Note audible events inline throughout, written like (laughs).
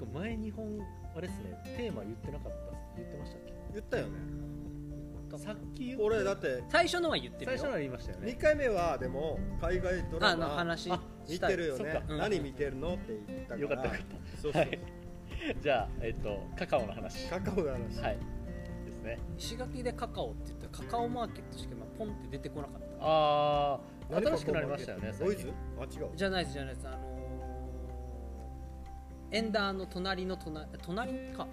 か前日本あれですねテーマ言ってなかった言ってましたっ言ったよね。けさっき言った。俺だって最初のは言ってるよ。最初のは言いましたよ2ね回目はでも海外ドラあのマ話あ見したてるよね。そっか。うん。何見てるのって言ったから。よかったよかっそうそう、はい。(laughs) じゃあえっとカカオの話。カカオの話、はい。ですね。石垣でカカオって言ったらカカオマーケットしか今ポンって出てこなかった。ああ何新しくなりましたよねボイズ最近。あ違う。じゃないですじゃないです。あのーエンダーの隣の隣隣か。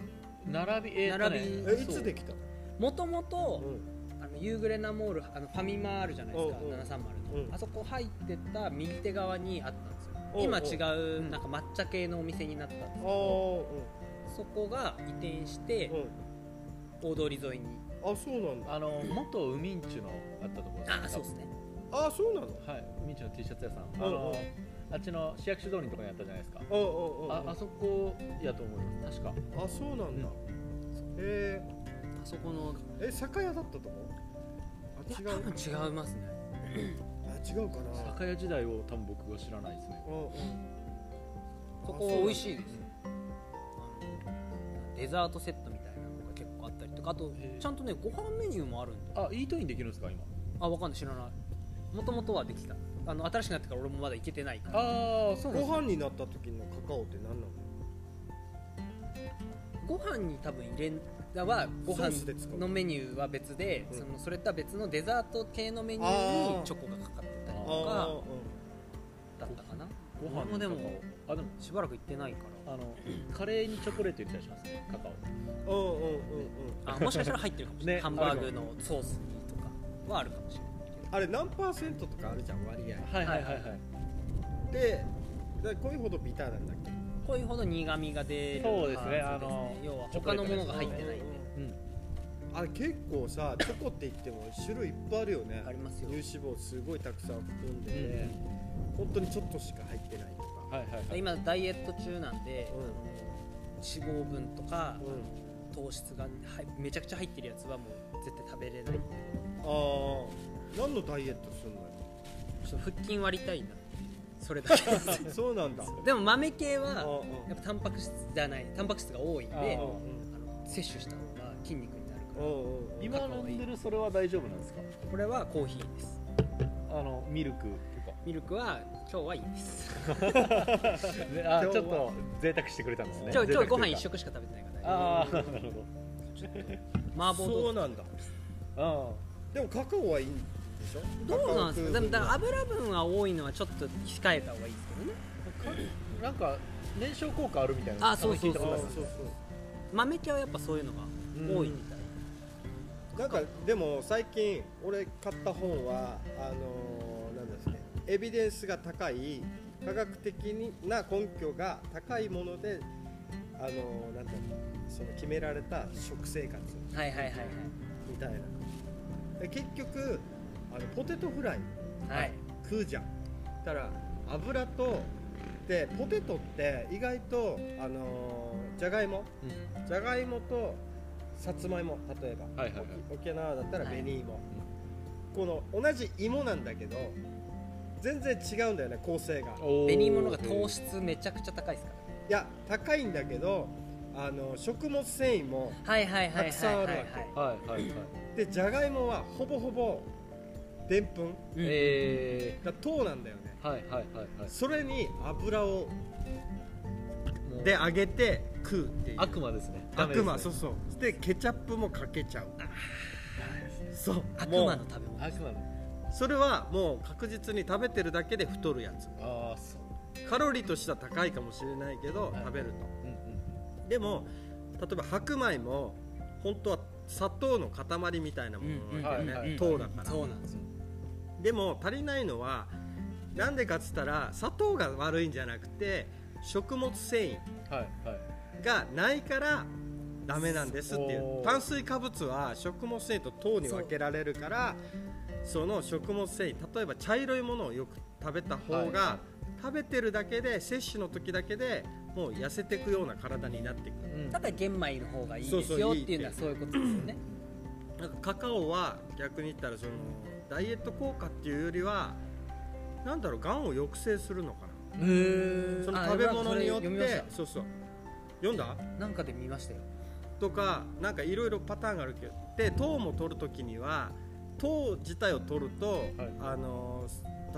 並びえー並び。えいつできたもともとうん。あのユーグレナモールあのファミマあるじゃないですかうんうん730の、うん。あそこ入ってた右手側にあったんですよ。うんうん。今違うなんか抹茶系のお店になったんですけあどーそこが移転してうん。うん大通り沿いに。あそうなんだ。あの元ウミンチュのあったところあそうですね。あそうなの？はい。ウミンチュの T シャツ屋さんうん。あのあっちの市役所通りのところにあったじゃないですか。うんうんうんああそこやと思います。確か。あそうなんだ、えあそこの。ー、え酒屋だったとこ？あ違う？多分違いますね。あ違うかな。酒屋時代を多分僕は知らないですね。うんう。んそこ美味しいです。よあのデザートセットみたいなのが結構あったりとかあとちゃんとねご飯メニューもあるんで。あイートインできるんですか今？あわかんない。知らない。もともとはできたあの新しくなってから俺もまだ行けてないから。ああそうご飯になった時のカカオって何なの？ご飯に多分入れんだはご飯のメニューは別で、うん。そのそれとは別のデザート系のメニューにチョコがかかってたりあとかあだったかな。ご飯俺もでもあでもしばらく行ってないから。あのカレーにチョコレート入れたりしますねカカオ。うんうんうんうん。うんあもしかしたら入ってるかもしれない、ねハンバーグのソースにとかはあるかもしれないあれ何パーセントとかあるじゃん割合。はいはいはいはい。ででこういうほどビターなんだっけ？こういうほど苦味が出る。そうですね。あの要は他のものが入ってない。んでうん。あれ結構さ (laughs) チョコって言っても種類いっぱいあるよね。ありますよ。乳脂肪すごいたくさん含んでて、本当にちょっとしか入ってないとか、はいはいはい。今ダイエット中なんで、うん脂肪分とかうん、糖質がはいめちゃくちゃ入ってるやつはもう絶対食べれないんでああ何のダイエットすんのちょっと腹筋割りたいな。それだけよ (laughs) そうなんだ。でも豆系あはあやっぱタンパク質じゃないタンパク質が多いんで摂取した方が筋肉になるかうんうんう。ん今飲んでるそれは大丈夫なんですか？らこれはコーヒーです。あのミルクとミルクは今日はいいです。(laughs) ちょっと贅沢してくれたんですね。今日今日ご飯一食しか食べてないからああなるほど。麻婆豆腐。そうなんだ。あでもカカオはいいんでしょ？どうなんですか？でもだからあ油分が多いのはちょっと控えた方がいいですけどね。あなんか燃焼効果あるみたいなあそうそうそう。そう豆系はやっぱそういうのが多いみたい。なんかでも最近俺買った本はあのーなんですねエビデンスが高い科学的な根拠が高いものであのーなんだろうその決められた食生活はいはいはい。みたいな。で結局あのポテトフライ。はい。はい食うじゃん。たら油とでポテトって意外とあのーじゃがいも。じゃがいもとさつまいも例えば、はいはいはい。沖沖縄だったらはい。紅芋、この同じ芋なんだけど全然違うんだよね構成が。紅芋のが糖質めちゃくちゃ高いですかや高いんだけどあの食物繊維もらはいはいはいはいたくさんあるわけ。はいはいはいはい。でじゃがいもはほぼほぼでんぷん。うん。えが糖なんだよね。ー、はいはいはいはい。それに油をで揚げて食うっていう。悪魔ですね。ですね。そうそう。でケチャップもかけちゃう。そう。悪魔の食べ物。悪魔のそれはもう確実に食べてるだけで太るやつ。ああそう。カロリーとしては高いかもしれないけど、はい。食べると。うんうん。でも例えば白米も本当は砂糖の塊みたいなものなんだよね、うんうんはいはい糖だから、そうなんですよでも足りないのはなんでかっつったら砂糖が悪いんじゃなくて食物繊維がないからダメなんですっていう。炭水化物は食物繊維と糖に分けられるからその食物繊維例えば茶色いものをよく食べた方が、はい。は食べてるだけで摂取の時だけでもう痩せていくような体になっていく。うん。だから玄米の方がいいですそうそういいってよっていうのはそういうことですよね。なんかカカオは逆に言ったらそのダイエット効果っていうよりはなんだろうがんを抑制するのかな。へその食べ物によってた。そうそう。読んだ？なんかで見ましたよ。とかなんかいろいろパターンがあるけど。で糖も取るときには糖自体を取ると、あの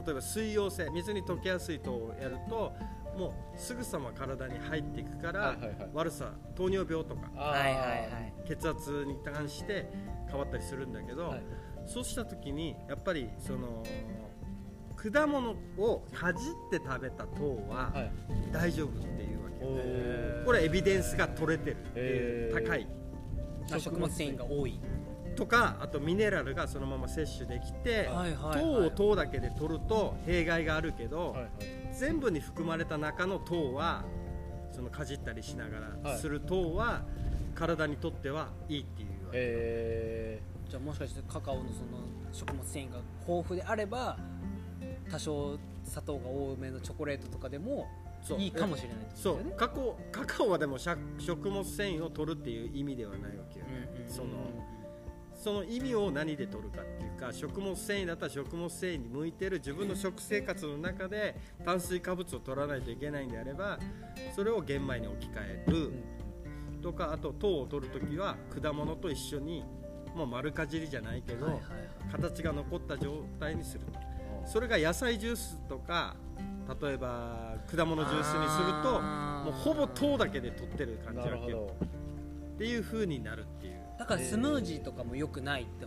例えば水溶性水に溶けやすい糖をやるともうすぐさま体に入っていくから、はいはいはい。悪さ糖尿病とかはいはいはい血圧に関して変わったりするんだけど、はいそうした時にやっぱりその果物をかじって食べた糖ははい。大丈夫っていうわけ、おー。これエビデンスが取れてるっていう高い。まあ食物繊維が多い。とかあとミネラルがそのまま摂取できて、はいはいはい。糖を糖だけで取ると弊害があるけど、はいはい。全部に含まれた中の糖はそのかじったりしながはいらする糖は体にとってはいいっていうわけ、えじゃあもしかしてカカオのその食物繊維が豊富であれば多少砂糖が多めのチョコレートとかでもいいかもしれないそう。カカオカカオはでも食物繊維を取るっていう意味ではないわけよ、うんうんそのその意味を何で取るかっていうか食物繊維だったら食物繊維に向いてる自分の食生活の中で炭水化物を取らないといけないんであればそれを玄米に置き換える。とかあと糖を取るときは果物と一緒にもう丸かじりじゃないけど、はいはい形が残った状態にすると。それが野菜ジュースとか例えば果物ジュースにするともうほぼ糖だけで取ってる感じだけど。ど。っていう風になるっていう。だからスムージーとかも良くないって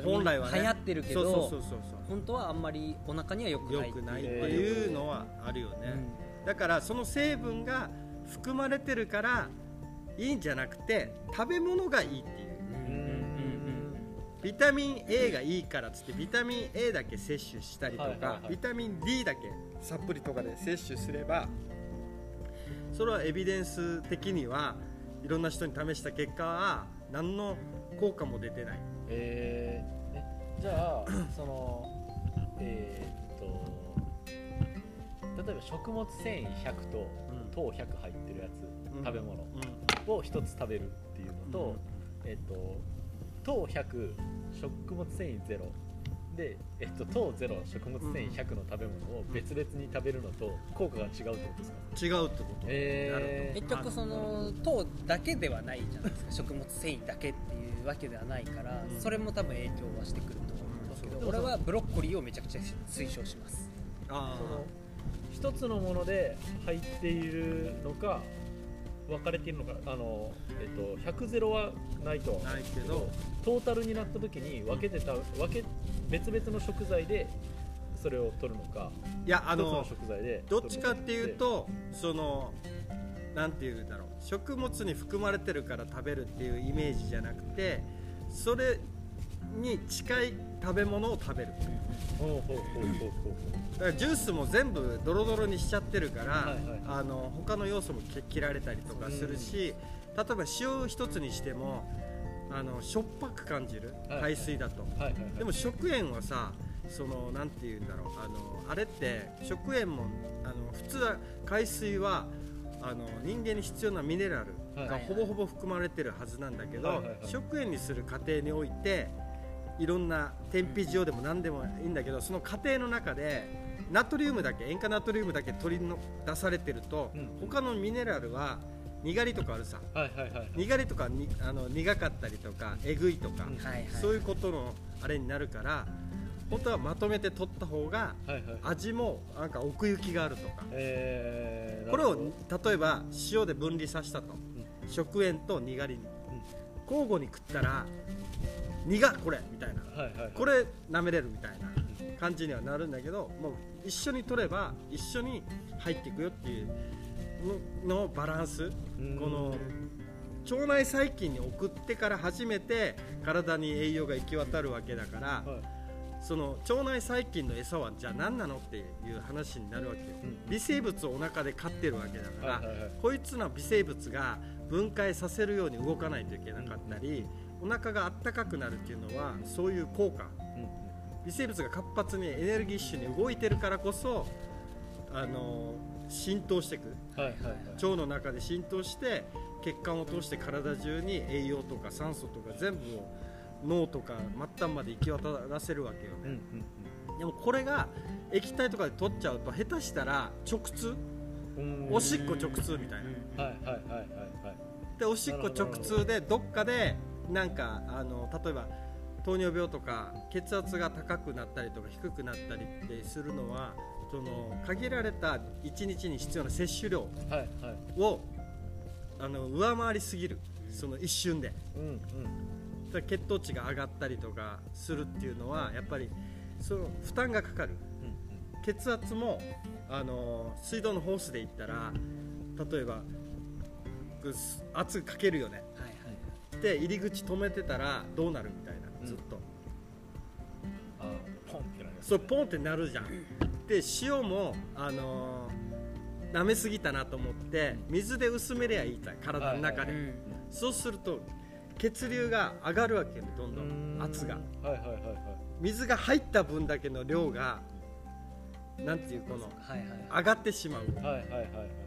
本来はね。流行ってるけどそうそうそうそう本当はあんまりお腹には良くない良くないっていうのはあるよね、だからその成分が含まれてるからいいんじゃなくて食べ物がいいっていう。うんうんうんビタミン A がいいからっつってビタミン A だけ摂取したりとか、はいはいはい。ビタミン D だけサプリとかで摂取すればそれはエビデンス的にはいろんな人に試した結果は何の効果も出てない。えーえじゃあ (coughs) そのえーっと例えば食物繊維100とうん。糖100入ってるやつ、うん。食べ物うん。を1つ食べるっていうのと、えっと糖100食物繊維0で、えっと、糖0食物繊維100の食べ物を別々に食べるのと効果が違うってことですか、違うってこと、えー結局その糖だけではないじゃないですか。食物繊維だけっていうわけではないから、うん。それも多分影響はしてくると思うんですけど、うん俺はブロッコリーをめちゃくちゃ推奨しますあその一つのもので入っているのか分かれているのかあの、えっと、100ゼロはないとは思う。んですけどないけどトータルになった時に分けてた分け別々の食材でそれを取るのかいやあのの食材でどっちかっていうとそのなんていうんだろう。食物に含まれてるから食べるっていうイメージじゃなくてそれに近い食べ物を食べるほうほうほうほうほだからジュースも全部ドロドロにしちゃってるから、はいはいあの他の要素もけ切られたりとかするし、例えば塩一つにしてもあのしょっぱく感じるはい海水だと、うはいはいはい。でも食塩はさそのなんていうんだろうあのあれって食塩もあの普通は海水はあの人間に必要なミネラルがはいほぼほぼ含まれてるはずなんだけど、食塩にする過程においていろんな天日塩でも何でもいいんだけどその過程の中でナトリウムだけ塩化ナトリウムだけ取りの出されてると、うん。他のミネラルはにがりとかあるさ。はいはいはいにがりとかにあの苦かったりとかえぐいとか、うん。はいはい。そういうことのあれになるから本当はまとめて取った方がはいはい味もなんか奥行きがあるとか。えー、これを例えば塩で分離させたと、食塩とにがりに。交互に食ったら苦っこれみたいな。どはいはいはい。これ舐めれるみたいな感じにはなるんだけどもう一緒に取れば一緒に入っていくよっていうののバランス。うん。この腸内細菌に送ってから初めて体に栄養が行き渡るわけだから、はい。その腸内細菌の餌はじゃあ何なのっていう話になるわけよ、うん。微生物をお腹で飼ってるわけだから、はいはいはい。こいつの微生物が分解させるように動かないといけなかったり、お腹があったかくなるっていうのはそういう効果。うん微生物が活発にエネルギッシュに動いてるからこそあの浸透していく腸の中で浸透して血管を通して体中に栄養とか酸素とか全部を脳とか末端まで行き渡らせるわけようんね、うん。でもこれが液体とかで取っちゃうと下手したら直通？うん。おしっこ直通みたいな。はいはいはいはいはい。でおしっこ直通でどっかでなんかあの例えば糖尿病とか血圧が高くなったりとか低くなったりってするのはその限られた1日に必要な摂取量はいはい。をあの上回りすぎる。その一瞬で。うんうん。血糖値が上がったりとかするっていうのはやっぱりその負担がかかる。うん血圧もあの水道のホースで言ったら例えば圧かけるよねはいはいで入り口止めてたらどうなるみたいなうん。ずっと、あーポンってなるそうポンってなるじゃん。で塩もあのー舐めすぎたなと思って水で薄めりゃいいから体の中で、はいうん。そうすると血流が上がるわけよねどんどうんん。圧が。はいはいはいはい。水が入った分だけの量がなんていうこのはいはい。上がってしまう。はいはいはいはい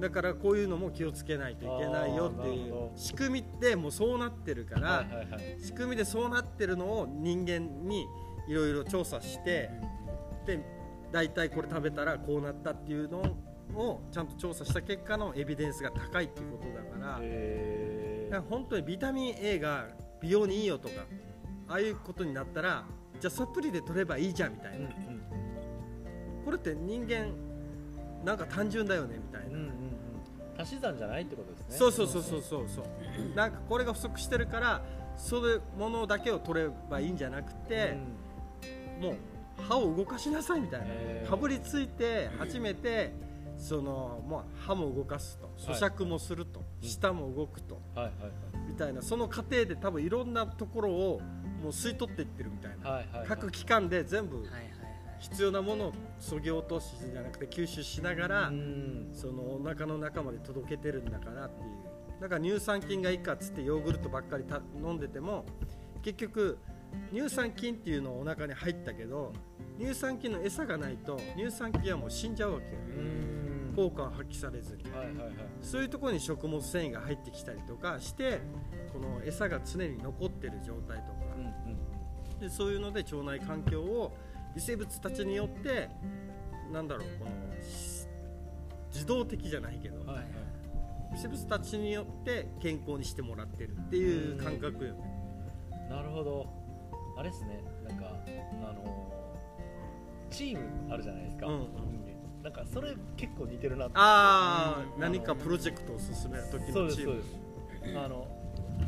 だからこういうのも気をつけないといけないよっていう。仕組みってもうそうなってるから、仕組みでそうなってるのを人間にいろいろ調査してで大体これ食べたらこうなったっていうのをちゃんと調査した結果のエビデンスが高いっていうことだから,、へー。本当にビタミン A が美容にいいよとかああいうことになったらじゃあサプリで取ればいいじゃんみたいな、これって人間なんか単純だよねみたいな、足し算じゃないってことですね。そうそうそうそうそう。そうなんかこれが不足してるからそういうものだけを取ればいいんじゃなくて、もう歯を動かしなさいみたいな、かぶりついて初めてその、まあ、歯も動かすと。はい。咀嚼もすると、うん。舌も動くと。はいはいみたいな。その過程で多分いろんなところをもう吸い取っていってるみたいな、はいはいはい。はい各機関で全部はいはいはい必要なものをそぎ落としじゃなくて吸収しながら、うん。そのお腹の中まで届けてるんだからっていう。だから乳酸菌がいいかっつってヨーグルトばっかりた飲んでても結局乳酸菌っていうのをお腹に入ったけど乳酸菌の餌がないと乳酸菌はもう死んじゃうわけよ。うん。効果を発揮されずに。はいはいはい。そういうところに食物繊維が入ってきたりとかしてこの餌が常に残ってる状態とか。うんうん。でそういうので腸内環境を微生物たちによってなんだろうこのし自動的じゃないけど、はいはい。微生物たちによって健康にしてもらってるっていう感覚よね。なるほど。あれですね。なんかあのーチームあるじゃないですか、うん。な。んかそれ結構似てるなああうん。何かプロジェクトを進める時そうですそうのチームです。あの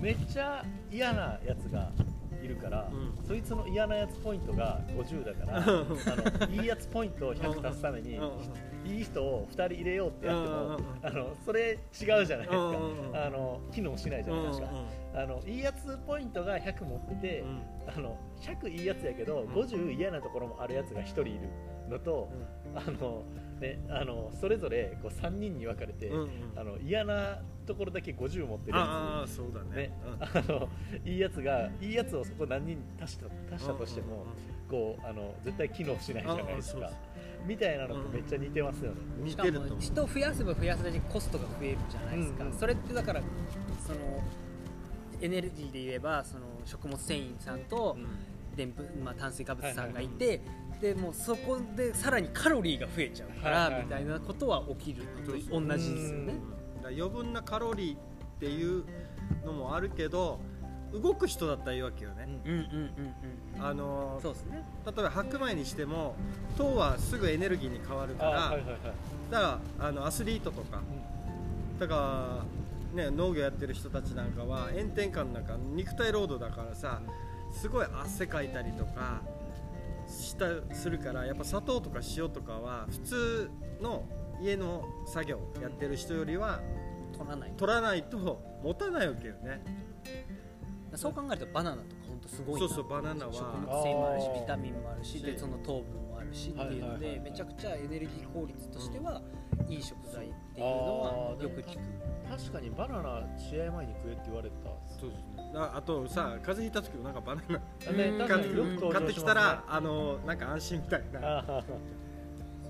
めっちゃ嫌なやつがいるから、うん。そいつの嫌なやつポイントが50だからあのいいやつポイントを100足すために、うん。いい人を2人入れようってやっても、あのそれ違うじゃないですか、あの機能しないじゃないですか、あのいいやつポイントが100持ってて、あの100いいやつやけど、ん50嫌なところもあるやつが1人いるのと、あのね、あのそれぞれこう3人に分かれて、うんうん。あの嫌なところだけ50持ってるやああそうだつ、ね。ね (laughs) あのいいやつがいいやつをそこ何人足した足したとしても、こうあの絶対機能しないじゃないですか。みたいなのとめっちゃ似てますよね、似しかもてると人増やせば増やすだけコストが増えるじゃないですか、うんうん。それってだからそのエネルギーで言えばその食物繊維さんとでんぷまあ、炭水化物さんがいて、でもうそこでさらにカロリーが増えちゃうから、みたいなことは起きるのと同じですよね。余分なカロリーっていうのもあるけど動く人だったらいいわけよね、あのうんそうですね。例えば白米にしても糖はすぐエネルギーに変わるから、あはいはいはい。だからあのアスリートとか。だから、ね、農業やってる人たちなんかは炎天下の中肉体労働だからさすごい汗かいたりとかしたするからやっぱ砂糖とか塩とかは普通の家の作業やってる人よりは取らない取らないと持たないわけよね。そう考えるとバナナとか本当すごいな。そうそうバナナは。食物繊維もあるしビタミンもあるしでその糖分るしっていうのでめちゃくちゃエネルギー効率としてはいい食材っていうのはよく聞く。確かにバナナ試合前に食えって言われた。そうああとさ風邪ひいた時もなんかバナナ。買ってきたらあのなんか安心みたいな。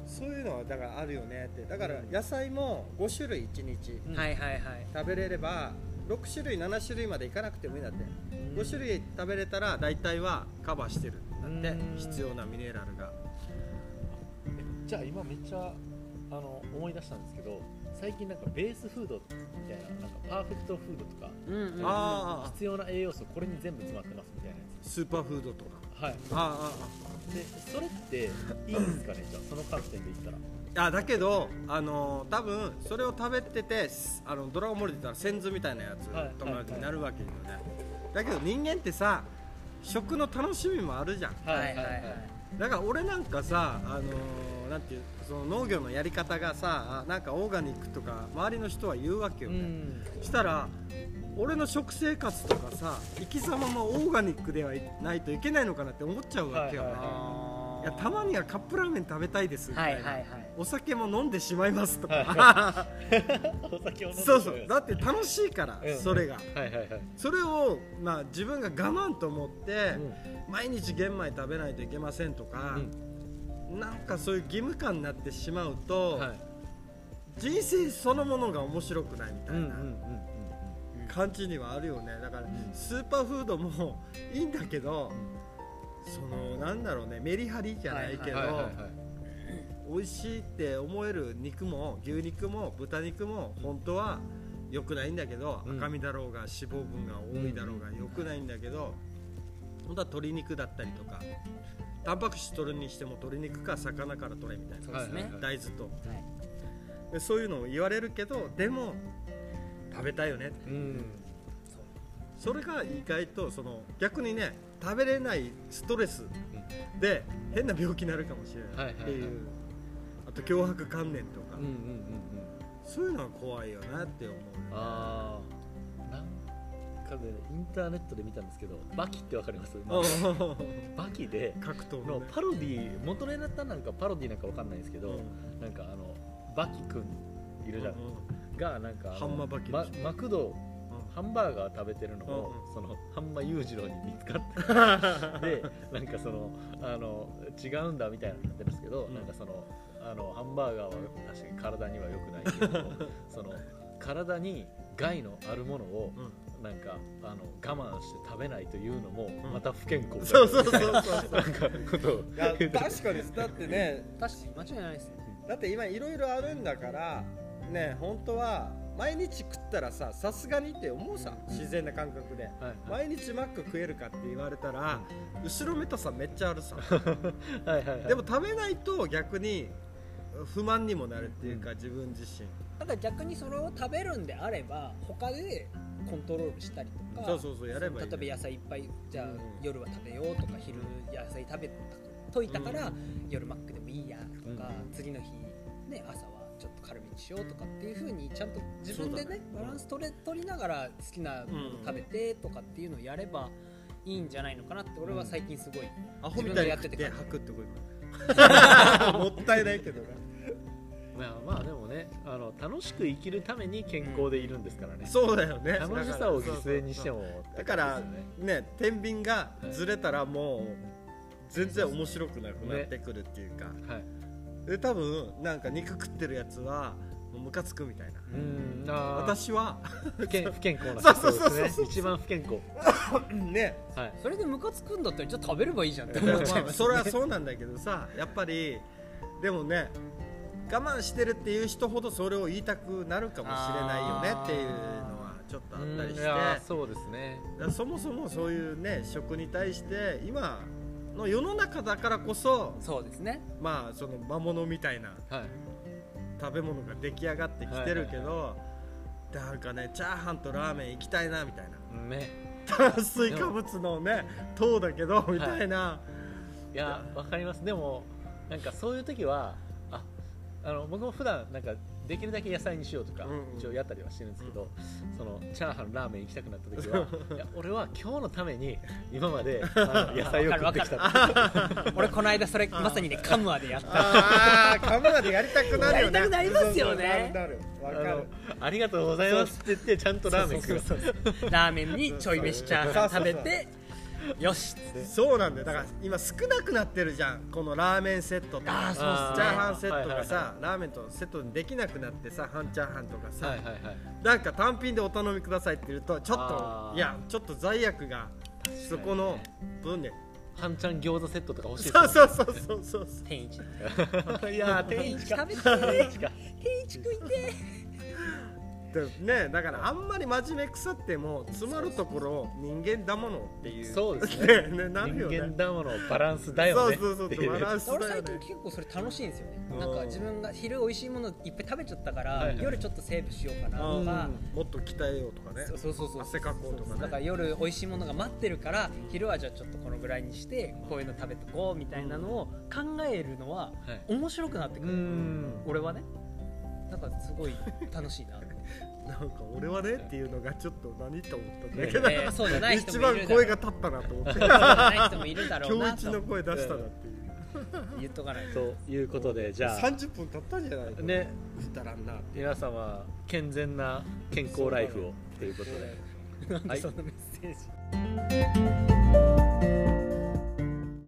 そういうのはだからあるよねって。だから野菜も5種類1日うん。はいはいはい。食べれれば6種類7種類までいかなくてもいいんだって。5種類食べれたら大体はカバーしてる。んだってうん。必要なミネラルがじゃあ今めっちゃあの思い出したんですけど最近なんかベースフードみたいななんかパーフェクトフードとかうんうんうん。ああ必要な栄養素これに全部詰まってますみたいなやスーパーフードとか。つはい。あでそれっていいんですかねじゃあその観点で言ったら。あああだけどあの多分それを食べててすあのドラゴンボールで言ったら先祖みたいなやつはい。友達になるわけよね、だけど人間ってさ食の楽しみもあるじゃん。はいはいはいだから俺なんかさあのーなんていうその農業のやり方がさあなんかオーガニックとか周りの人は言うわけようね、ん。したら俺の食生活とかさ生き様もオーガニックではいないといけないのかなって思っちゃうわけよね、はいいやたまにはカップラーメン食べたいですみたいな、はいはいはい。お酒も飲んでしまいますとか、(laughs) お酒をそうそう。だって楽しいから、うん。それが。はいはいはい。それを、まあ、自分が我慢と思って、う毎日玄米食べないといけませんとか、なんかそういう義務感になってしまうと、はい。人生そのものが面白くないみたいなうんうんうん感じにはあるよね。だからん。スーパーフードもいいんだけど、そのなんだろうねメリハリじゃないけど、美味しいって思える肉も牛肉も豚肉も本当は良くないんだけど、うん。赤身だろうが脂肪分が多いだろうがうん。良くないんだけど、本当は鶏肉だったりとかタンパク質取るにしても鶏肉か魚から取れみたいな大豆と。はい。でそういうのを言われるけどでも食べたいよねうん。それが意外とその逆にね食べれないストレスで変な病気になるかもしれないっていう、はいはい。はいあと脅迫観念とか、うんうんうんうんそういうのは怖いよなって思うああなんかでインターネットで見たんですけどバキってわかります？よバキで格闘のパロディ元ネタなんかパロディなんかわかんないんですけど、うん。なんかあのバキくんいるじゃん、うんがなんかマーバキでしょ。まマクドハンバーガー食べてるのを、うんそのハンマ裕次郎に見つかって (laughs) でなんかそのあの違うんだみたいになってるんですけど、うん。なんかそのあのハンバーガーは確かに体には良くないけど (laughs) その体に害のあるものをうん。なんかあの我慢して食べないというのもん。また不健康だそうそうそうそう。(laughs) なんかことをいや確かにだってね確かに間違いないですよだって今いろいろあるんだからね本当は毎日食ったらささすがにって思うさ自然な感覚で。はい毎日マック食えるかって言われたら後ろめたさめっちゃあるさ。(laughs) はいはいはい。でも食べないと逆に不満にもなるっていうか自分自身。ただ逆にそれを食べるんであれば他でコントロールしたりとかそうそうそうやればいい。例えば野菜いっぱいじゃあ、うん。夜は食べようとか昼野菜食べといたから、夜マックでもいいやとか、次の日、ね、朝はちょっと軽めにしようとかっていうふうにちゃんと自分でねね。バランス取れ取りながら好きなもの食べてとかっていうのをやればいいんじゃないのかなって俺は最近すごい、アホみたいでや吐くってこと。(laughs) もったいないけどねまあまあでもねあの楽しく生きるために健康でいるんですからね、そうだよね。楽しさを犠牲にしてももだからね天秤がずれたらもう全然面白くなくなってくるっていうか、はいで多分なんか肉食ってるやつはもうムカつくみたいな。うん。あー。私は不健不健康な。そうそうそうそう。ですね。一番不健康。(laughs) ね。はい。それでムカつくんだったらじゃあ食べればいいじゃんってま思っちゃいまそれはそうなんだけどさやっぱりでもね我慢してるっていう人ほどそれを言いたくなるかもしれないよねっていうのはちょっとあったりして。うん。いやーそうですね。だからそもそもそういうね食に対して今の世の中だからこそそうですね。まあその魔物みたいなはい。食べ物が出来上がってきてるけど、なんかねチャーハンとラーメン行きたいなみたいな。ね。炭水化物のね糖だけどみたいな、いやわかります。でもなんかそういう時はああの僕も普段なんかできるだけ野菜にしようとか、うんうん。一応やったりはしてるんですけど、そのチャーハンラーメン行きたくなった時は (laughs) いや俺は今日のために今まで (laughs) あの野菜を食ってきた。(laughs) 俺この間それまさにねカムアでやった。ああカムラでやりたくなるよね。やりたくなりますよね。かる。ありがとうございますって言ってちゃんとラーメン食う。ラーメンにちょい飯チャーハン食べて (laughs) よし。そうなんだよ。だから今少なくなってるじゃん。このラーメンセットとか。あーそうっすね。チャーハンセットがさ、はいはいラーメンとセットにできなくなってさ半チャーハンとかさ、はいはいはいなんか単品でお頼みくださいって言うとちょっといやちょっと罪悪がそこの分で。半ちゃん餃子セットとか欲しいそうそうそうそうそう天一う (laughs) いやー (laughs) 天一か。天一食いてでねだからあんまり真面目腐っても詰まるところ人間だものっていう。そうですね。(laughs) ねなるよね。人間だものバランスだよね。そうそうっていそう。バランスだ俺よね。最近結構それ楽しいんですよね。うん。なんか自分が昼美味しいものいっぱい食べちゃったから、はいはい。夜ちょっとセーブしようかなうん。とか、もっと鍛えようとかね。そうそうそうそう。汗かこうとかね。だから夜美味しいものが待ってるから昼はじゃあちょっとこのぐらいにしてこういうの食べとこうみたいなのを考えるのははい面白くなってくうる、ん。俺はね。なんかすごい楽しいな。ってなんか俺はねっていうのがちょっと何と思ったんだえけどーそうじゃない人一もいるだろう番声が立ったなと思って。今日一の声出したなっていう。言っとかないとということでじゃあ。30分経ったんじゃないね。したらんな。皆様健全な健康ライフを。ということで。なんはい。でそのメッセージ？